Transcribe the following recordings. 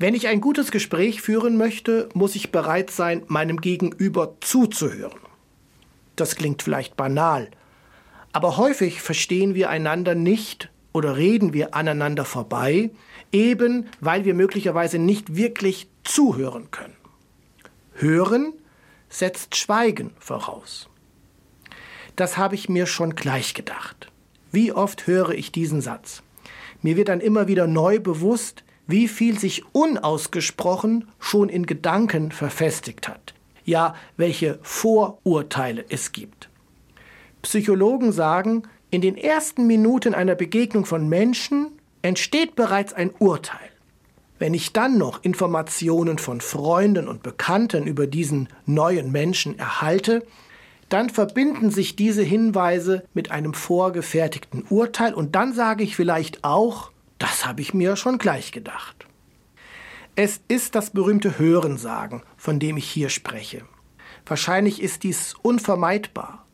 Wenn ich ein gutes Gespräch führen möchte, muss ich bereit sein, meinem Gegenüber zuzuhören. Das klingt vielleicht banal, aber häufig verstehen wir einander nicht oder reden wir aneinander vorbei, eben weil wir möglicherweise nicht wirklich zuhören können. Hören setzt Schweigen voraus. Das habe ich mir schon gleich gedacht. Wie oft höre ich diesen Satz? Mir wird dann immer wieder neu bewusst, wie viel sich unausgesprochen schon in Gedanken verfestigt hat. Ja, welche Vorurteile es gibt. Psychologen sagen, in den ersten Minuten einer Begegnung von Menschen entsteht bereits ein Urteil. Wenn ich dann noch Informationen von Freunden und Bekannten über diesen neuen Menschen erhalte, dann verbinden sich diese Hinweise mit einem vorgefertigten Urteil und dann sage ich vielleicht auch, das habe ich mir schon gleich gedacht. Es ist das berühmte Hörensagen, von dem ich hier spreche. Wahrscheinlich ist dies unvermeidbar.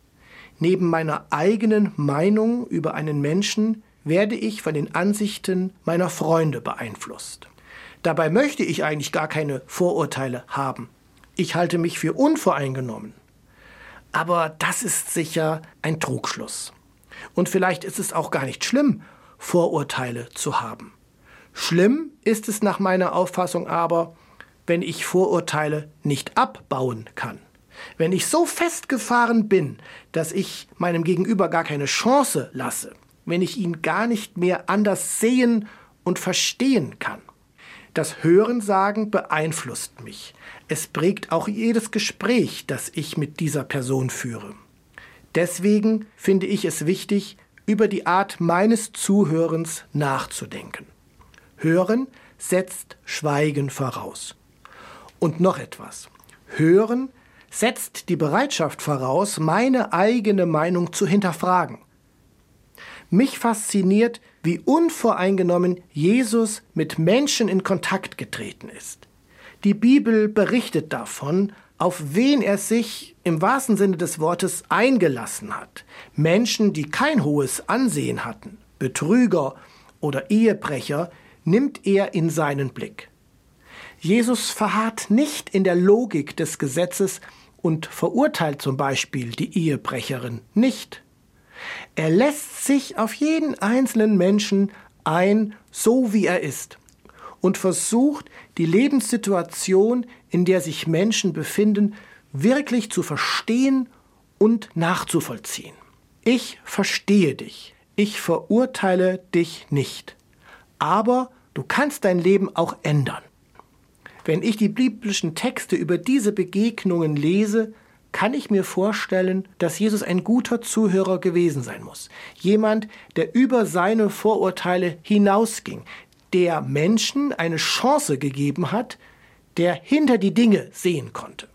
Neben meiner eigenen Meinung über einen Menschen werde ich von den Ansichten meiner Freunde beeinflusst. Dabei möchte ich eigentlich gar keine Vorurteile haben. Ich halte mich für unvoreingenommen. Aber das ist sicher ein Trugschluss. Und vielleicht ist es auch gar nicht schlimm, Vorurteile zu haben. Schlimm ist es nach meiner Auffassung aber, wenn ich Vorurteile nicht abbauen kann. Wenn ich so festgefahren bin, dass ich meinem Gegenüber gar keine Chance lasse, wenn ich ihn gar nicht mehr anders sehen und verstehen kann. Das Hörensagen beeinflusst mich. Es prägt auch jedes Gespräch, das ich mit dieser Person führe. Deswegen finde ich es wichtig, über die Art meines Zuhörens nachzudenken. Hören setzt Schweigen voraus. Und noch etwas. Hören setzt die Bereitschaft voraus, meine eigene Meinung zu hinterfragen. Mich fasziniert, wie unvoreingenommen Jesus mit Menschen in Kontakt getreten ist. Die Bibel berichtet davon, auf wen er sich im wahrsten Sinne des Wortes eingelassen hat. Menschen, die kein hohes Ansehen hatten, Betrüger oder Ehebrecher, nimmt er in seinen Blick. Jesus verharrt nicht in der Logik des Gesetzes und verurteilt zum Beispiel die Ehebrecherin nicht. Er lässt sich auf jeden einzelnen Menschen ein, so wie er ist, und versucht, die Lebenssituation, in der sich Menschen befinden, wirklich zu verstehen und nachzuvollziehen. Ich verstehe dich, ich verurteile dich nicht, aber du kannst dein Leben auch ändern. Wenn ich die biblischen Texte über diese Begegnungen lese, kann ich mir vorstellen, dass Jesus ein guter Zuhörer gewesen sein muss. Jemand, der über seine Vorurteile hinausging, der Menschen eine Chance gegeben hat, der hinter die Dinge sehen konnte.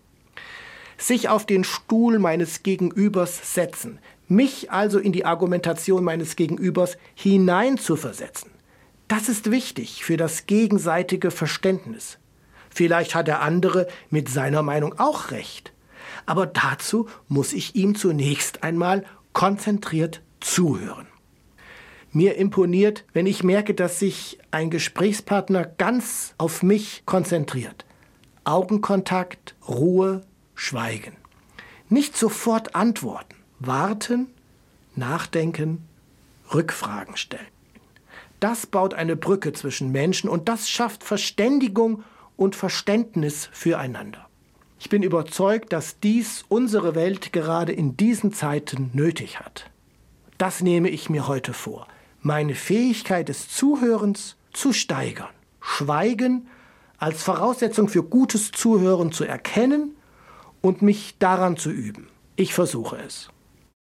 Sich auf den Stuhl meines Gegenübers setzen, mich also in die Argumentation meines Gegenübers hineinzuversetzen. Das ist wichtig für das gegenseitige Verständnis. Vielleicht hat der andere mit seiner Meinung auch recht. Aber dazu muss ich ihm zunächst einmal konzentriert zuhören. Mir imponiert, wenn ich merke, dass sich ein Gesprächspartner ganz auf mich konzentriert. Augenkontakt, Ruhe, Schweigen. Nicht sofort antworten, warten, nachdenken, Rückfragen stellen. Das baut eine Brücke zwischen Menschen und das schafft Verständigung und Verständnis füreinander. Ich bin überzeugt, dass dies unsere Welt gerade in diesen Zeiten nötig hat. Das nehme ich mir heute vor, meine Fähigkeit des Zuhörens zu steigern, Schweigen als Voraussetzung für gutes Zuhören zu erkennen und mich daran zu üben. Ich versuche es.